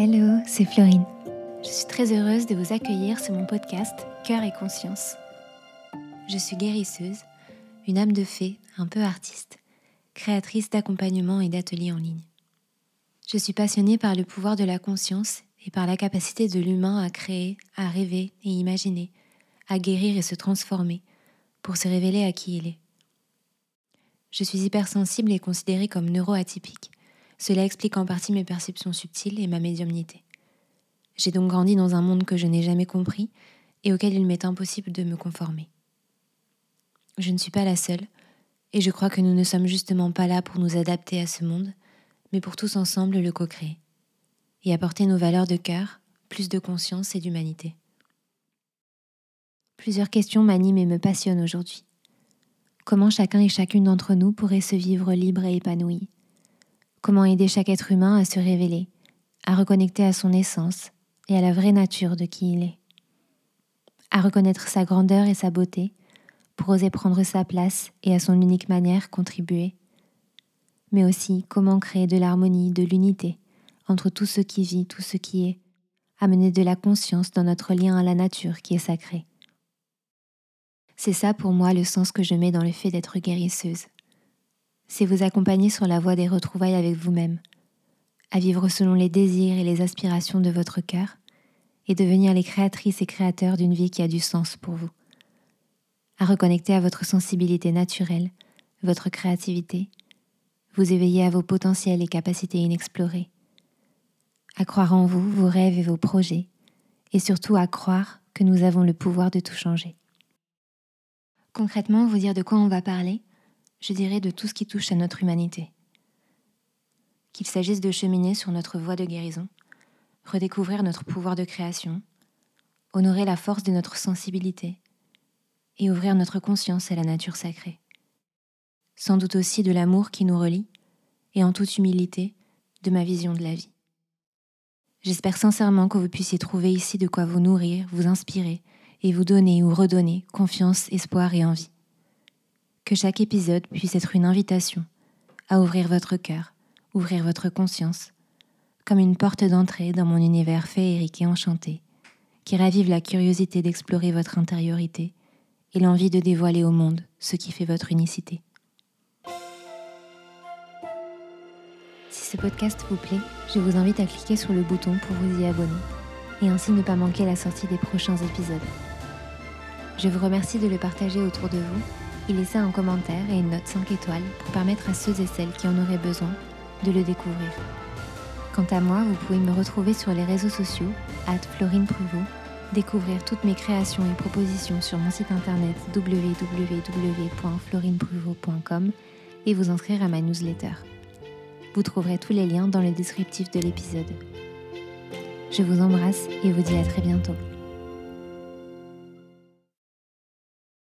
Hello, c'est Florine. Je suis très heureuse de vous accueillir sur mon podcast Cœur et Conscience. Je suis guérisseuse, une âme de fée, un peu artiste, créatrice d'accompagnement et d'ateliers en ligne. Je suis passionnée par le pouvoir de la conscience et par la capacité de l'humain à créer, à rêver et imaginer, à guérir et se transformer pour se révéler à qui il est. Je suis hypersensible et considérée comme neuroatypique cela explique en partie mes perceptions subtiles et ma médiumnité. J'ai donc grandi dans un monde que je n'ai jamais compris et auquel il m'est impossible de me conformer. Je ne suis pas la seule, et je crois que nous ne sommes justement pas là pour nous adapter à ce monde, mais pour tous ensemble le co-créer, et apporter nos valeurs de cœur, plus de conscience et d'humanité. Plusieurs questions m'animent et me passionnent aujourd'hui. Comment chacun et chacune d'entre nous pourrait se vivre libre et épanoui Comment aider chaque être humain à se révéler, à reconnecter à son essence et à la vraie nature de qui il est. À reconnaître sa grandeur et sa beauté pour oser prendre sa place et à son unique manière contribuer. Mais aussi comment créer de l'harmonie, de l'unité entre tout ce qui vit, tout ce qui est, amener de la conscience dans notre lien à la nature qui est sacrée. C'est ça pour moi le sens que je mets dans le fait d'être guérisseuse c'est vous accompagner sur la voie des retrouvailles avec vous-même, à vivre selon les désirs et les aspirations de votre cœur, et devenir les créatrices et créateurs d'une vie qui a du sens pour vous, à reconnecter à votre sensibilité naturelle, votre créativité, vous éveiller à vos potentiels et capacités inexplorées, à croire en vous, vos rêves et vos projets, et surtout à croire que nous avons le pouvoir de tout changer. Concrètement, vous dire de quoi on va parler, je dirais de tout ce qui touche à notre humanité. Qu'il s'agisse de cheminer sur notre voie de guérison, redécouvrir notre pouvoir de création, honorer la force de notre sensibilité et ouvrir notre conscience à la nature sacrée. Sans doute aussi de l'amour qui nous relie et en toute humilité de ma vision de la vie. J'espère sincèrement que vous puissiez trouver ici de quoi vous nourrir, vous inspirer et vous donner ou redonner confiance, espoir et envie que chaque épisode puisse être une invitation à ouvrir votre cœur, ouvrir votre conscience, comme une porte d'entrée dans mon univers féerique et enchanté, qui ravive la curiosité d'explorer votre intériorité et l'envie de dévoiler au monde ce qui fait votre unicité. Si ce podcast vous plaît, je vous invite à cliquer sur le bouton pour vous y abonner et ainsi ne pas manquer la sortie des prochains épisodes. Je vous remercie de le partager autour de vous et laisser un commentaire et une note 5 étoiles pour permettre à ceux et celles qui en auraient besoin de le découvrir. Quant à moi, vous pouvez me retrouver sur les réseaux sociaux, at Florine Pruvot, découvrir toutes mes créations et propositions sur mon site internet www.florinepruvot.com et vous inscrire à ma newsletter. Vous trouverez tous les liens dans le descriptif de l'épisode. Je vous embrasse et vous dis à très bientôt.